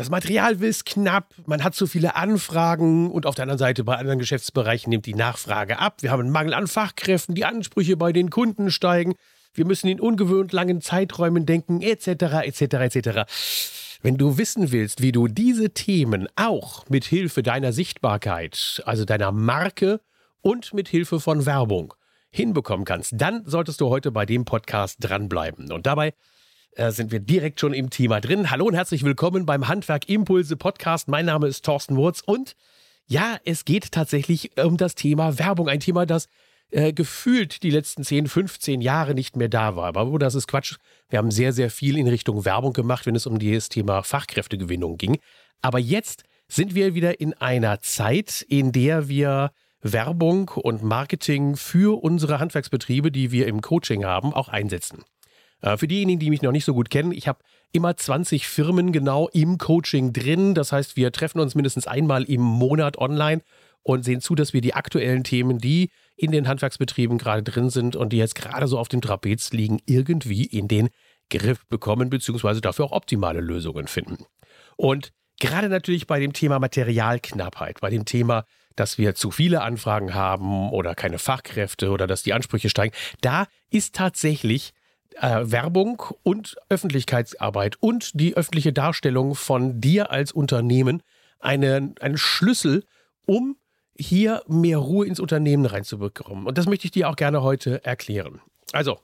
das Material ist knapp, man hat zu viele Anfragen und auf der anderen Seite bei anderen Geschäftsbereichen nimmt die Nachfrage ab. Wir haben einen Mangel an Fachkräften, die Ansprüche bei den Kunden steigen. Wir müssen in ungewöhnt langen Zeiträumen denken, etc., etc., etc. Wenn du wissen willst, wie du diese Themen auch mit Hilfe deiner Sichtbarkeit, also deiner Marke und mit Hilfe von Werbung hinbekommen kannst, dann solltest du heute bei dem Podcast dranbleiben. Und dabei äh, sind wir direkt schon im Thema drin. Hallo und herzlich willkommen beim Handwerk Impulse Podcast. Mein Name ist Thorsten Wurz und ja, es geht tatsächlich um das Thema Werbung. Ein Thema, das äh, gefühlt die letzten 10, 15 Jahre nicht mehr da war. Aber das ist Quatsch. Wir haben sehr, sehr viel in Richtung Werbung gemacht, wenn es um das Thema Fachkräftegewinnung ging. Aber jetzt sind wir wieder in einer Zeit, in der wir Werbung und Marketing für unsere Handwerksbetriebe, die wir im Coaching haben, auch einsetzen. Äh, für diejenigen, die mich noch nicht so gut kennen, ich habe immer 20 Firmen genau im Coaching drin. Das heißt, wir treffen uns mindestens einmal im Monat online und sehen zu, dass wir die aktuellen Themen, die in den Handwerksbetrieben gerade drin sind und die jetzt gerade so auf dem Trapez liegen, irgendwie in den Griff bekommen, beziehungsweise dafür auch optimale Lösungen finden. Und gerade natürlich bei dem Thema Materialknappheit, bei dem Thema, dass wir zu viele Anfragen haben oder keine Fachkräfte oder dass die Ansprüche steigen, da ist tatsächlich äh, Werbung und Öffentlichkeitsarbeit und die öffentliche Darstellung von dir als Unternehmen eine, ein Schlüssel, um hier mehr Ruhe ins Unternehmen reinzubekommen. Und das möchte ich dir auch gerne heute erklären. Also,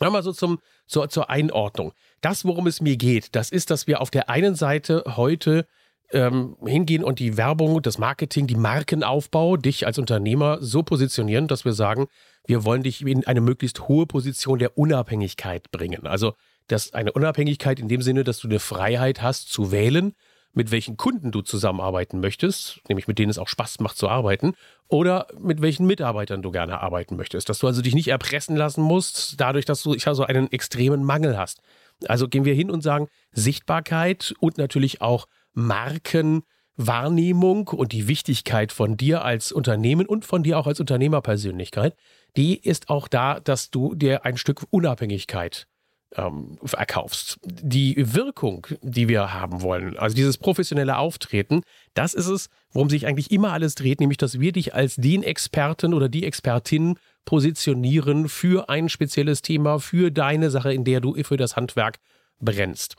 Nochmal so zum, zur, zur Einordnung. Das, worum es mir geht, das ist, dass wir auf der einen Seite heute ähm, hingehen und die Werbung, das Marketing, die Markenaufbau, dich als Unternehmer so positionieren, dass wir sagen, wir wollen dich in eine möglichst hohe Position der Unabhängigkeit bringen. Also das eine Unabhängigkeit in dem Sinne, dass du eine Freiheit hast zu wählen, mit welchen Kunden du zusammenarbeiten möchtest, nämlich mit denen es auch Spaß macht zu arbeiten, oder mit welchen Mitarbeitern du gerne arbeiten möchtest. Dass du also dich nicht erpressen lassen musst, dadurch, dass du also einen extremen Mangel hast. Also gehen wir hin und sagen, Sichtbarkeit und natürlich auch Markenwahrnehmung und die Wichtigkeit von dir als Unternehmen und von dir auch als Unternehmerpersönlichkeit, die ist auch da, dass du dir ein Stück Unabhängigkeit ähm, erkaufst. Die Wirkung, die wir haben wollen, also dieses professionelle Auftreten, das ist es, worum sich eigentlich immer alles dreht, nämlich dass wir dich als den Experten oder die Expertin positionieren für ein spezielles Thema, für deine Sache, in der du für das Handwerk brennst.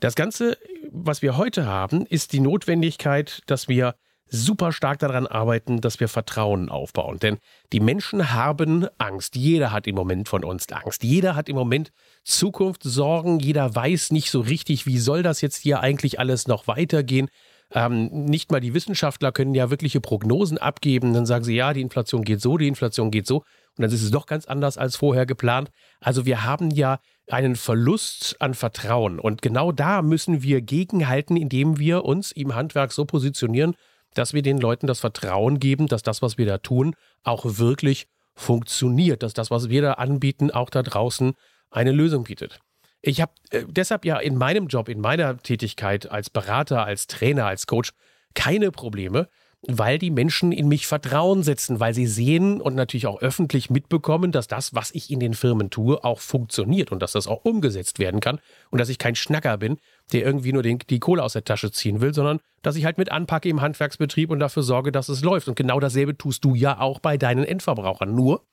Das Ganze, was wir heute haben, ist die Notwendigkeit, dass wir super stark daran arbeiten, dass wir Vertrauen aufbauen. Denn die Menschen haben Angst. Jeder hat im Moment von uns Angst. Jeder hat im Moment Zukunftssorgen. Jeder weiß nicht so richtig, wie soll das jetzt hier eigentlich alles noch weitergehen. Ähm, nicht mal die Wissenschaftler können ja wirkliche Prognosen abgeben. Dann sagen sie, ja, die Inflation geht so, die Inflation geht so. Und dann ist es doch ganz anders als vorher geplant. Also wir haben ja einen Verlust an Vertrauen. Und genau da müssen wir gegenhalten, indem wir uns im Handwerk so positionieren, dass wir den Leuten das Vertrauen geben, dass das, was wir da tun, auch wirklich funktioniert, dass das, was wir da anbieten, auch da draußen eine Lösung bietet. Ich habe äh, deshalb ja in meinem Job, in meiner Tätigkeit als Berater, als Trainer, als Coach keine Probleme, weil die Menschen in mich Vertrauen setzen, weil sie sehen und natürlich auch öffentlich mitbekommen, dass das, was ich in den Firmen tue, auch funktioniert und dass das auch umgesetzt werden kann und dass ich kein Schnacker bin, der irgendwie nur den, die Kohle aus der Tasche ziehen will, sondern dass ich halt mit anpacke im Handwerksbetrieb und dafür sorge, dass es läuft. Und genau dasselbe tust du ja auch bei deinen Endverbrauchern. Nur,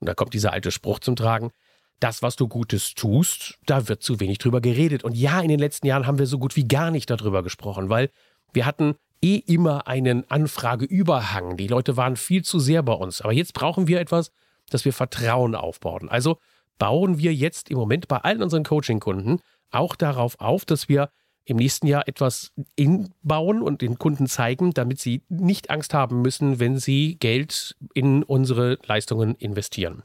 und da kommt dieser alte Spruch zum Tragen, das, was du Gutes tust, da wird zu wenig drüber geredet. Und ja, in den letzten Jahren haben wir so gut wie gar nicht darüber gesprochen, weil wir hatten eh immer einen Anfrageüberhang. Die Leute waren viel zu sehr bei uns. Aber jetzt brauchen wir etwas, dass wir Vertrauen aufbauen. Also bauen wir jetzt im Moment bei allen unseren Coaching-Kunden auch darauf auf, dass wir im nächsten Jahr etwas inbauen und den Kunden zeigen, damit sie nicht Angst haben müssen, wenn sie Geld in unsere Leistungen investieren.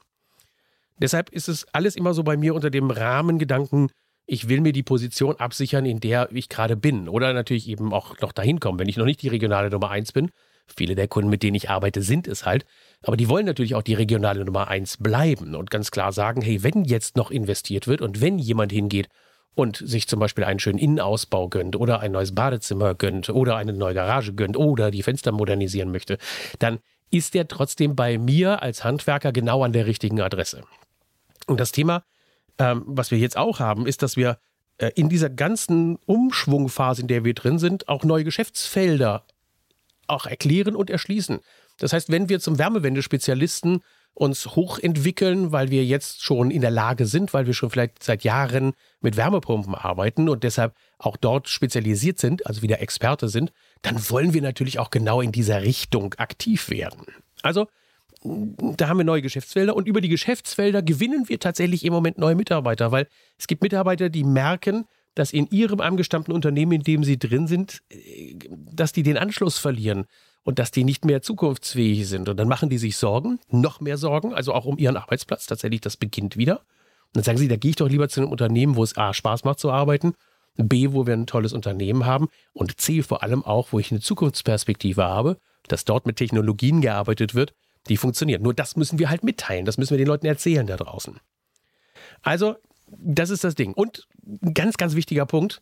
Deshalb ist es alles immer so bei mir unter dem Rahmengedanken, ich will mir die Position absichern, in der ich gerade bin. Oder natürlich eben auch noch dahin kommen, wenn ich noch nicht die regionale Nummer eins bin. Viele der Kunden, mit denen ich arbeite, sind es halt. Aber die wollen natürlich auch die regionale Nummer eins bleiben und ganz klar sagen, hey, wenn jetzt noch investiert wird und wenn jemand hingeht und sich zum Beispiel einen schönen Innenausbau gönnt oder ein neues Badezimmer gönnt oder eine neue Garage gönnt oder die Fenster modernisieren möchte, dann ist der trotzdem bei mir als Handwerker genau an der richtigen Adresse. Und das Thema ähm, was wir jetzt auch haben, ist, dass wir äh, in dieser ganzen Umschwungphase, in der wir drin sind, auch neue Geschäftsfelder auch erklären und erschließen. Das heißt, wenn wir zum Wärmewendespezialisten uns hochentwickeln, weil wir jetzt schon in der Lage sind, weil wir schon vielleicht seit Jahren mit Wärmepumpen arbeiten und deshalb auch dort spezialisiert sind, also wieder Experte sind, dann wollen wir natürlich auch genau in dieser Richtung aktiv werden. Also da haben wir neue Geschäftsfelder und über die Geschäftsfelder gewinnen wir tatsächlich im Moment neue Mitarbeiter, weil es gibt Mitarbeiter, die merken, dass in ihrem angestammten Unternehmen, in dem sie drin sind, äh, dass die den Anschluss verlieren und dass die nicht mehr zukunftsfähig sind. Und dann machen die sich Sorgen, noch mehr Sorgen, also auch um ihren Arbeitsplatz. Tatsächlich, das beginnt wieder. Und dann sagen sie, da gehe ich doch lieber zu einem Unternehmen, wo es A, Spaß macht zu arbeiten, B, wo wir ein tolles Unternehmen haben und C, vor allem auch, wo ich eine Zukunftsperspektive habe, dass dort mit Technologien gearbeitet wird, die funktionieren. Nur das müssen wir halt mitteilen, das müssen wir den Leuten erzählen da draußen. Also, das ist das Ding. Und ein ganz, ganz wichtiger Punkt,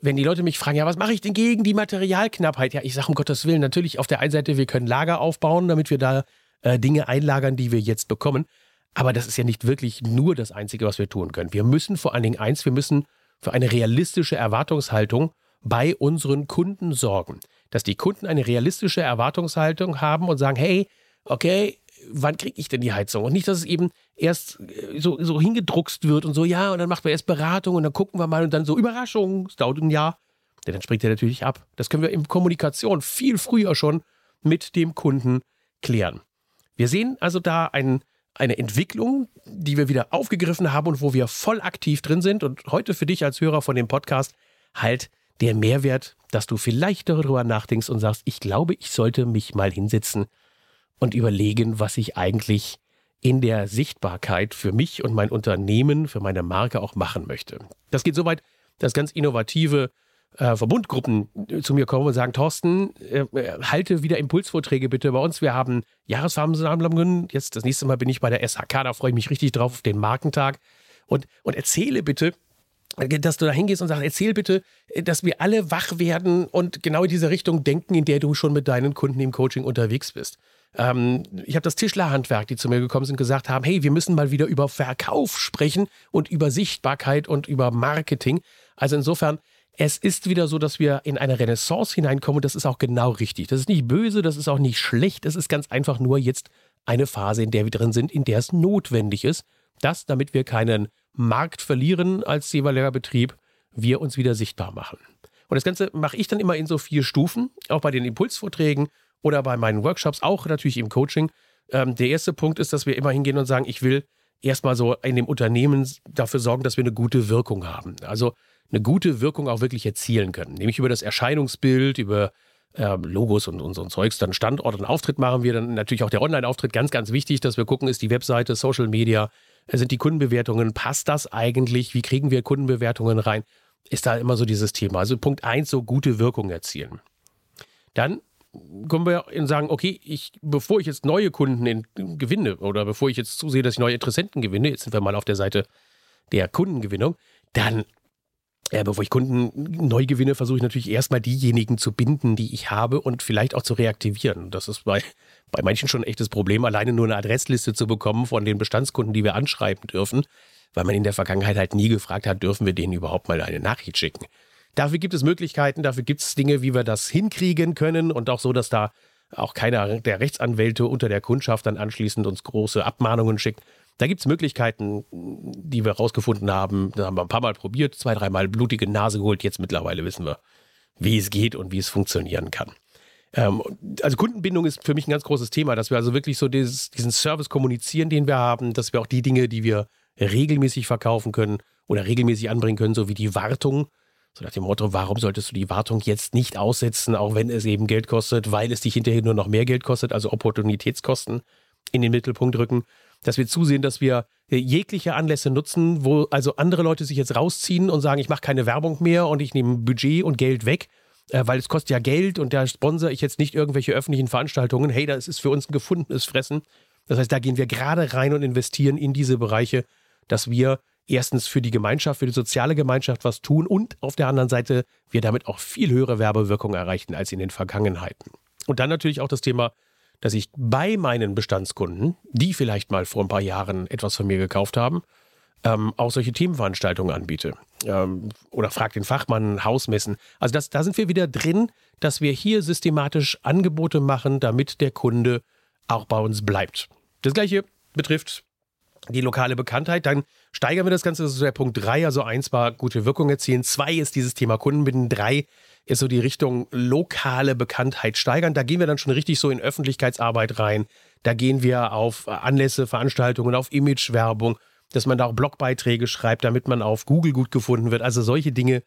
wenn die Leute mich fragen, ja, was mache ich denn gegen die Materialknappheit? Ja, ich sage um Gottes Willen, natürlich auf der einen Seite, wir können Lager aufbauen, damit wir da äh, Dinge einlagern, die wir jetzt bekommen. Aber das ist ja nicht wirklich nur das Einzige, was wir tun können. Wir müssen vor allen Dingen eins, wir müssen für eine realistische Erwartungshaltung bei unseren Kunden sorgen. Dass die Kunden eine realistische Erwartungshaltung haben und sagen, hey, okay, wann kriege ich denn die Heizung? Und nicht, dass es eben erst äh, so, so hingedruckst wird und so, ja, und dann macht man erst Beratung und dann gucken wir mal und dann so, Überraschung, es dauert ein Jahr. Ja, dann springt er natürlich ab. Das können wir in Kommunikation viel früher schon mit dem Kunden klären. Wir sehen also da ein, eine Entwicklung, die wir wieder aufgegriffen haben und wo wir voll aktiv drin sind. Und heute für dich als Hörer von dem Podcast halt der Mehrwert, dass du vielleicht darüber nachdenkst und sagst, ich glaube, ich sollte mich mal hinsetzen und überlegen, was ich eigentlich in der Sichtbarkeit für mich und mein Unternehmen, für meine Marke auch machen möchte. Das geht so weit, dass ganz innovative äh, Verbundgruppen zu mir kommen und sagen, Thorsten, äh, halte wieder Impulsvorträge bitte bei uns. Wir haben Jahresversammlungen. Jetzt das nächste Mal bin ich bei der SHK, da freue ich mich richtig drauf auf den Markentag. Und, und erzähle bitte, dass du da hingehst und sagst, erzähl bitte, dass wir alle wach werden und genau in diese Richtung denken, in der du schon mit deinen Kunden im Coaching unterwegs bist. Ähm, ich habe das Tischlerhandwerk, die zu mir gekommen sind, gesagt haben, hey, wir müssen mal wieder über Verkauf sprechen und über Sichtbarkeit und über Marketing. Also insofern, es ist wieder so, dass wir in eine Renaissance hineinkommen und das ist auch genau richtig. Das ist nicht böse, das ist auch nicht schlecht, es ist ganz einfach nur jetzt eine Phase, in der wir drin sind, in der es notwendig ist, dass, damit wir keinen Markt verlieren als jeweiliger Betrieb, wir uns wieder sichtbar machen. Und das Ganze mache ich dann immer in so vier Stufen, auch bei den Impulsvorträgen oder bei meinen Workshops, auch natürlich im Coaching. Ähm, der erste Punkt ist, dass wir immer hingehen und sagen, ich will erstmal so in dem Unternehmen dafür sorgen, dass wir eine gute Wirkung haben. Also eine gute Wirkung auch wirklich erzielen können. Nämlich über das Erscheinungsbild, über äh, Logos und, ein Zeugs, dann Standort und Auftritt machen wir. Dann natürlich auch der Online-Auftritt, ganz, ganz wichtig, dass wir gucken, ist die Webseite, Social Media, äh, sind die Kundenbewertungen, passt das eigentlich? Wie kriegen wir Kundenbewertungen rein? Ist da immer so dieses Thema. Also Punkt eins, so gute Wirkung erzielen. Dann kommen wir und sagen, okay, ich, bevor ich jetzt neue Kunden in, gewinne oder bevor ich jetzt zusehe, dass ich neue Interessenten gewinne, jetzt sind wir mal auf der Seite der Kundengewinnung, dann, äh, bevor ich Kunden neu gewinne, versuche ich natürlich erstmal diejenigen zu binden, die ich habe und vielleicht auch zu reaktivieren. Das ist bei, bei manchen schon ein echtes Problem, alleine nur eine Adressliste zu bekommen von den Bestandskunden, die wir anschreiben dürfen, weil man in der Vergangenheit halt nie gefragt hat, dürfen wir denen überhaupt mal eine Nachricht schicken. Dafür gibt es Möglichkeiten, dafür gibt es Dinge, wie wir das hinkriegen können und auch so, dass da auch keiner der Rechtsanwälte unter der Kundschaft dann anschließend uns große Abmahnungen schickt. Da gibt es Möglichkeiten, die wir rausgefunden haben. Da haben wir ein paar Mal probiert, zwei, dreimal blutige Nase geholt. Jetzt mittlerweile wissen wir, wie es geht und wie es funktionieren kann. Ähm, also Kundenbindung ist für mich ein ganz großes Thema, dass wir also wirklich so dieses, diesen Service kommunizieren, den wir haben, dass wir auch die Dinge, die wir regelmäßig verkaufen können oder regelmäßig anbringen können, so wie die Wartung, so nach dem Motto, warum solltest du die Wartung jetzt nicht aussetzen, auch wenn es eben Geld kostet, weil es dich hinterher nur noch mehr Geld kostet, also Opportunitätskosten in den Mittelpunkt rücken. Dass wir zusehen, dass wir jegliche Anlässe nutzen, wo also andere Leute sich jetzt rausziehen und sagen, ich mache keine Werbung mehr und ich nehme Budget und Geld weg, äh, weil es kostet ja Geld und da sponsere ich jetzt nicht irgendwelche öffentlichen Veranstaltungen. Hey, das ist für uns ein gefundenes Fressen. Das heißt, da gehen wir gerade rein und investieren in diese Bereiche, dass wir erstens für die Gemeinschaft, für die soziale Gemeinschaft was tun und auf der anderen Seite wir damit auch viel höhere Werbewirkung erreichen als in den Vergangenheiten. Und dann natürlich auch das Thema, dass ich bei meinen Bestandskunden, die vielleicht mal vor ein paar Jahren etwas von mir gekauft haben, ähm, auch solche Themenveranstaltungen anbiete. Ähm, oder frag den Fachmann, Hausmessen. Also das, da sind wir wieder drin, dass wir hier systematisch Angebote machen, damit der Kunde auch bei uns bleibt. Das gleiche betrifft die lokale Bekanntheit. Dann steigern wir das Ganze. Das ist der Punkt 3. Also eins war gute Wirkung erzielen. Zwei ist dieses Thema Kundenbinden. Drei ist so die Richtung lokale Bekanntheit steigern. Da gehen wir dann schon richtig so in Öffentlichkeitsarbeit rein. Da gehen wir auf Anlässe, Veranstaltungen, auf Imagewerbung, dass man da auch Blogbeiträge schreibt, damit man auf Google gut gefunden wird. Also solche Dinge,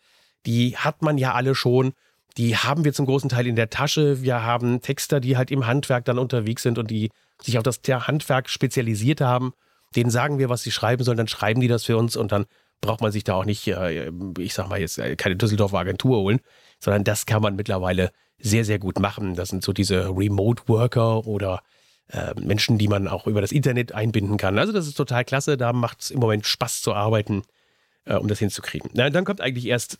die hat man ja alle schon. Die haben wir zum großen Teil in der Tasche. Wir haben Texter, die halt im Handwerk dann unterwegs sind und die sich auf das Handwerk spezialisiert haben denen sagen wir, was sie schreiben sollen, dann schreiben die das für uns und dann braucht man sich da auch nicht, äh, ich sag mal jetzt, äh, keine Düsseldorfer Agentur holen, sondern das kann man mittlerweile sehr, sehr gut machen. Das sind so diese Remote Worker oder äh, Menschen, die man auch über das Internet einbinden kann. Also das ist total klasse, da macht es im Moment Spaß zu arbeiten, um das hinzukriegen. Na, dann kommt eigentlich erst,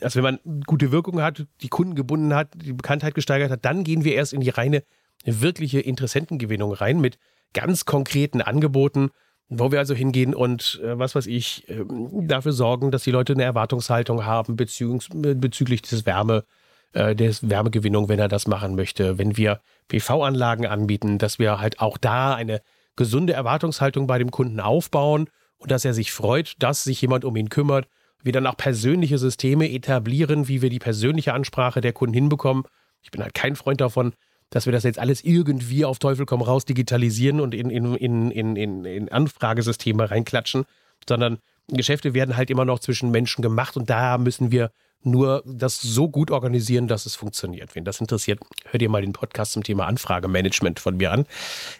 also wenn man gute Wirkung hat, die Kunden gebunden hat, die Bekanntheit gesteigert hat, dann gehen wir erst in die reine wirkliche Interessentengewinnung rein mit ganz konkreten Angeboten, wo wir also hingehen und, äh, was weiß ich, äh, dafür sorgen, dass die Leute eine Erwartungshaltung haben bezüglich, bezüglich des Wärme, äh, des Wärmegewinnung, wenn er das machen möchte. Wenn wir PV-Anlagen anbieten, dass wir halt auch da eine gesunde Erwartungshaltung bei dem Kunden aufbauen und dass er sich freut, dass sich jemand um ihn kümmert. Wir dann auch persönliche Systeme etablieren, wie wir die persönliche Ansprache der Kunden hinbekommen. Ich bin halt kein Freund davon, dass wir das jetzt alles irgendwie auf Teufel komm raus digitalisieren und in, in, in, in, in, in Anfragesysteme reinklatschen, sondern Geschäfte werden halt immer noch zwischen Menschen gemacht und da müssen wir nur das so gut organisieren, dass es funktioniert. Wen das interessiert, hört ihr mal den Podcast zum Thema Anfragemanagement von mir an.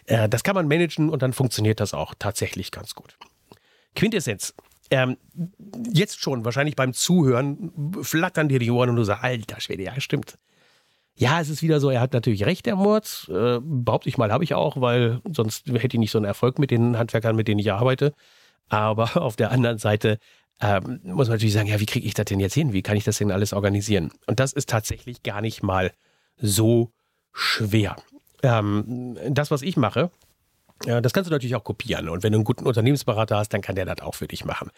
Äh, das kann man managen und dann funktioniert das auch tatsächlich ganz gut. Quintessenz. Ähm, jetzt schon, wahrscheinlich beim Zuhören, flattern dir die Ohren und du sagst, alter Schwede, ja, stimmt. Ja, es ist wieder so, er hat natürlich recht, der Murz. Äh, behaupte ich mal, habe ich auch, weil sonst hätte ich nicht so einen Erfolg mit den Handwerkern, mit denen ich arbeite. Aber auf der anderen Seite ähm, muss man natürlich sagen, ja, wie kriege ich das denn jetzt hin? Wie kann ich das denn alles organisieren? Und das ist tatsächlich gar nicht mal so schwer. Ähm, das, was ich mache, äh, das kannst du natürlich auch kopieren. Und wenn du einen guten Unternehmensberater hast, dann kann der das auch für dich machen.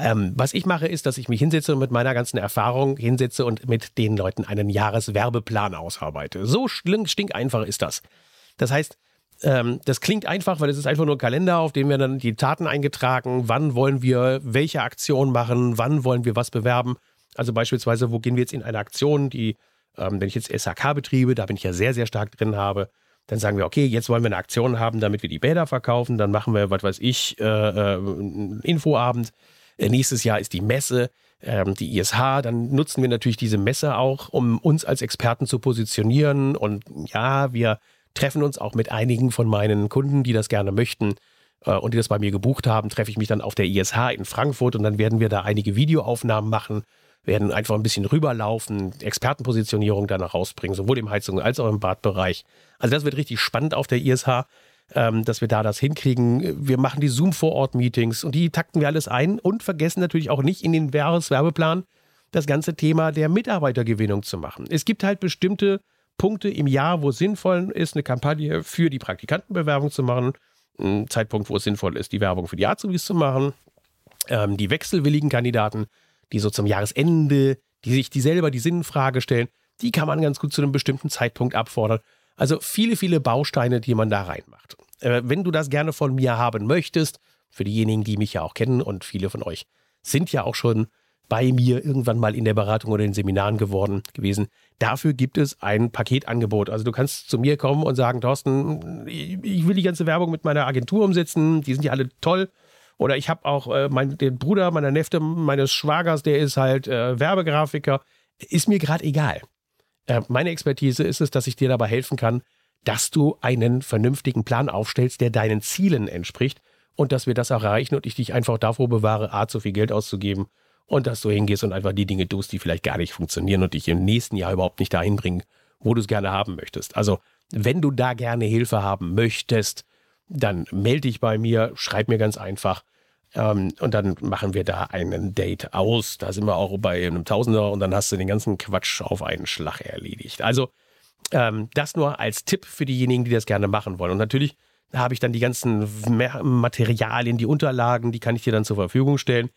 Ähm, was ich mache, ist, dass ich mich hinsetze und mit meiner ganzen Erfahrung hinsetze und mit den Leuten einen Jahreswerbeplan ausarbeite. So stinkeinfach ist das. Das heißt, ähm, das klingt einfach, weil es ist einfach nur ein Kalender, auf dem wir dann die Taten eingetragen, wann wollen wir welche Aktion machen, wann wollen wir was bewerben. Also beispielsweise, wo gehen wir jetzt in eine Aktion, die, ähm, wenn ich jetzt SHK betriebe, da bin ich ja sehr, sehr stark drin habe, dann sagen wir, okay, jetzt wollen wir eine Aktion haben, damit wir die Bäder verkaufen, dann machen wir, was weiß ich, äh, äh, einen Infoabend nächstes Jahr ist die Messe, ähm, die ISH. Dann nutzen wir natürlich diese Messe auch, um uns als Experten zu positionieren. Und ja, wir treffen uns auch mit einigen von meinen Kunden, die das gerne möchten äh, und die das bei mir gebucht haben, treffe ich mich dann auf der ISH in Frankfurt und dann werden wir da einige Videoaufnahmen machen, werden einfach ein bisschen rüberlaufen, Expertenpositionierung danach rausbringen, sowohl im Heizung als auch im Badbereich. Also das wird richtig spannend auf der ISH ähm, dass wir da das hinkriegen. Wir machen die Zoom-Vor-Ort-Meetings und die takten wir alles ein und vergessen natürlich auch nicht in den Jahreswerbeplan das ganze Thema der Mitarbeitergewinnung zu machen. Es gibt halt bestimmte Punkte im Jahr, wo es sinnvoll ist, eine Kampagne für die Praktikantenbewerbung zu machen. Ein Zeitpunkt, wo es sinnvoll ist, die Werbung für die Azubis zu machen. Ähm, die wechselwilligen Kandidaten, die so zum Jahresende, die sich die selber die Sinnfrage stellen, die kann man ganz gut zu einem bestimmten Zeitpunkt abfordern. Also viele, viele Bausteine, die man da reinmacht. Äh, wenn du das gerne von mir haben möchtest, für diejenigen, die mich ja auch kennen und viele von euch sind ja auch schon bei mir irgendwann mal in der Beratung oder in Seminaren geworden gewesen. Dafür gibt es ein Paketangebot. Also du kannst zu mir kommen und sagen, Thorsten, ich will die ganze Werbung mit meiner Agentur umsetzen, die sind ja alle toll. Oder ich habe auch äh, mein, den Bruder meiner Nefte, meines Schwagers, der ist halt äh, Werbegrafiker. Ist mir gerade egal. Äh, meine Expertise ist es, dass ich dir dabei helfen kann, dass du einen vernünftigen Plan aufstellst, der deinen Zielen entspricht und dass wir das erreichen und ich dich einfach davor bewahre, A, zu viel Geld auszugeben und dass du hingehst und einfach die Dinge tust, die vielleicht gar nicht funktionieren und dich im nächsten Jahr überhaupt nicht dahin bringen, wo du es gerne haben möchtest. Also, wenn du da gerne Hilfe haben möchtest, dann melde dich bei mir, schreib mir ganz einfach. Ähm, und dann machen wir da einen Date aus. Da sind wir auch bei einem Tausender und dann hast du den ganzen Quatsch auf einen Schlag erledigt. Also ähm, das nur als Tipp für diejenigen, die das gerne machen wollen. Und natürlich habe ich dann die ganzen Materialien, die Unterlagen, die kann ich dir dann zur Verfügung stellen.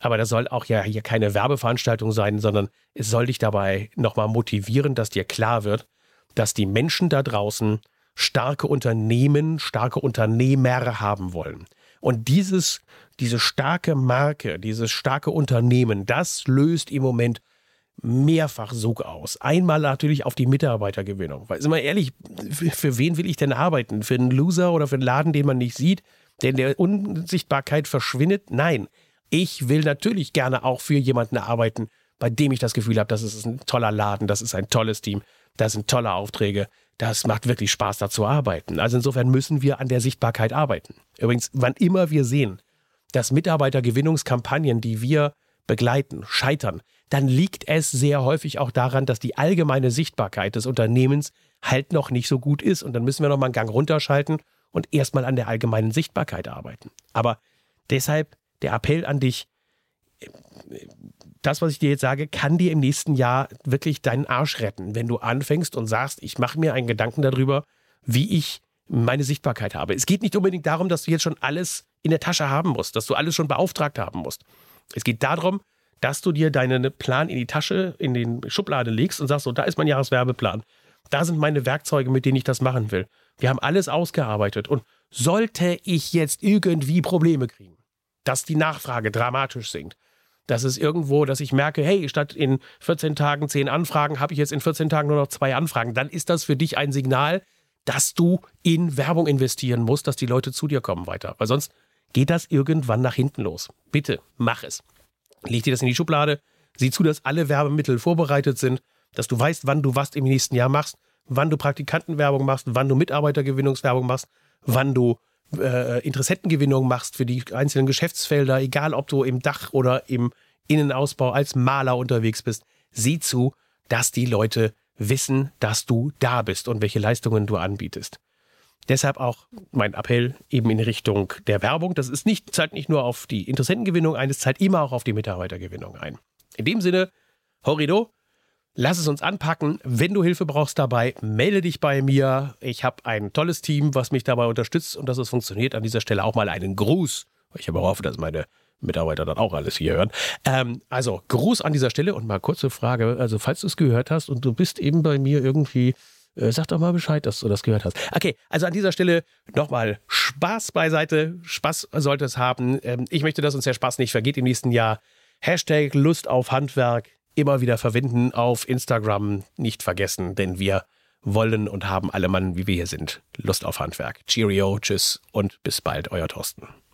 Aber das soll auch ja hier keine Werbeveranstaltung sein, sondern es soll dich dabei nochmal motivieren, dass dir klar wird, dass die Menschen da draußen starke Unternehmen, starke Unternehmer haben wollen. Und dieses, diese starke Marke, dieses starke Unternehmen, das löst im Moment mehrfach Sog aus. Einmal natürlich auf die Mitarbeitergewinnung. Weil, sind wir ehrlich, für wen will ich denn arbeiten? Für einen Loser oder für einen Laden, den man nicht sieht, der in der Unsichtbarkeit verschwindet? Nein. Ich will natürlich gerne auch für jemanden arbeiten, bei dem ich das Gefühl habe, das ist ein toller Laden, das ist ein tolles Team, das sind tolle Aufträge, das macht wirklich Spaß, da zu arbeiten. Also insofern müssen wir an der Sichtbarkeit arbeiten. Übrigens, wann immer wir sehen, dass Mitarbeitergewinnungskampagnen, die wir begleiten, scheitern, dann liegt es sehr häufig auch daran, dass die allgemeine Sichtbarkeit des Unternehmens halt noch nicht so gut ist. Und dann müssen wir noch mal einen Gang runterschalten und erstmal an der allgemeinen Sichtbarkeit arbeiten. Aber deshalb der Appell an dich, das, was ich dir jetzt sage, kann dir im nächsten Jahr wirklich deinen Arsch retten, wenn du anfängst und sagst, ich mache mir einen Gedanken darüber, wie ich meine Sichtbarkeit habe. Es geht nicht unbedingt darum, dass du jetzt schon alles in der Tasche haben musst, dass du alles schon beauftragt haben musst. Es geht darum, dass du dir deinen Plan in die Tasche, in den Schublade legst und sagst, so, da ist mein Jahreswerbeplan. Da sind meine Werkzeuge, mit denen ich das machen will. Wir haben alles ausgearbeitet. Und sollte ich jetzt irgendwie Probleme kriegen, dass die Nachfrage dramatisch sinkt. Das ist irgendwo, dass ich merke, hey, statt in 14 Tagen 10 Anfragen, habe ich jetzt in 14 Tagen nur noch zwei Anfragen. Dann ist das für dich ein Signal, dass du in Werbung investieren musst, dass die Leute zu dir kommen weiter. Weil sonst geht das irgendwann nach hinten los. Bitte, mach es. Leg dir das in die Schublade. Sieh zu, dass alle Werbemittel vorbereitet sind, dass du weißt, wann du was im nächsten Jahr machst, wann du Praktikantenwerbung machst, wann du Mitarbeitergewinnungswerbung machst, wann du äh, Interessentengewinnung machst für die einzelnen Geschäftsfelder, egal ob du im Dach oder im Innenausbau als Maler unterwegs bist, sieh zu, dass die Leute wissen, dass du da bist und welche Leistungen du anbietest. Deshalb auch mein Appell eben in Richtung der Werbung. Das ist nicht, zahlt nicht nur auf die Interessentengewinnung ein, es zahlt immer auch auf die Mitarbeitergewinnung ein. In dem Sinne, Horrido, Lass es uns anpacken. Wenn du Hilfe brauchst dabei, melde dich bei mir. Ich habe ein tolles Team, was mich dabei unterstützt und dass es funktioniert. An dieser Stelle auch mal einen Gruß. Ich aber hoffe, dass meine Mitarbeiter dann auch alles hier hören. Ähm, also Gruß an dieser Stelle und mal kurze Frage. Also falls du es gehört hast und du bist eben bei mir irgendwie, äh, sag doch mal Bescheid, dass du das gehört hast. Okay, also an dieser Stelle nochmal Spaß beiseite. Spaß sollte es haben. Ähm, ich möchte, dass uns der Spaß nicht vergeht im nächsten Jahr. Hashtag Lust auf Handwerk immer wieder verwenden auf Instagram. Nicht vergessen, denn wir wollen und haben alle Mann, wie wir hier sind, Lust auf Handwerk. Cheerio, tschüss und bis bald, euer Thorsten.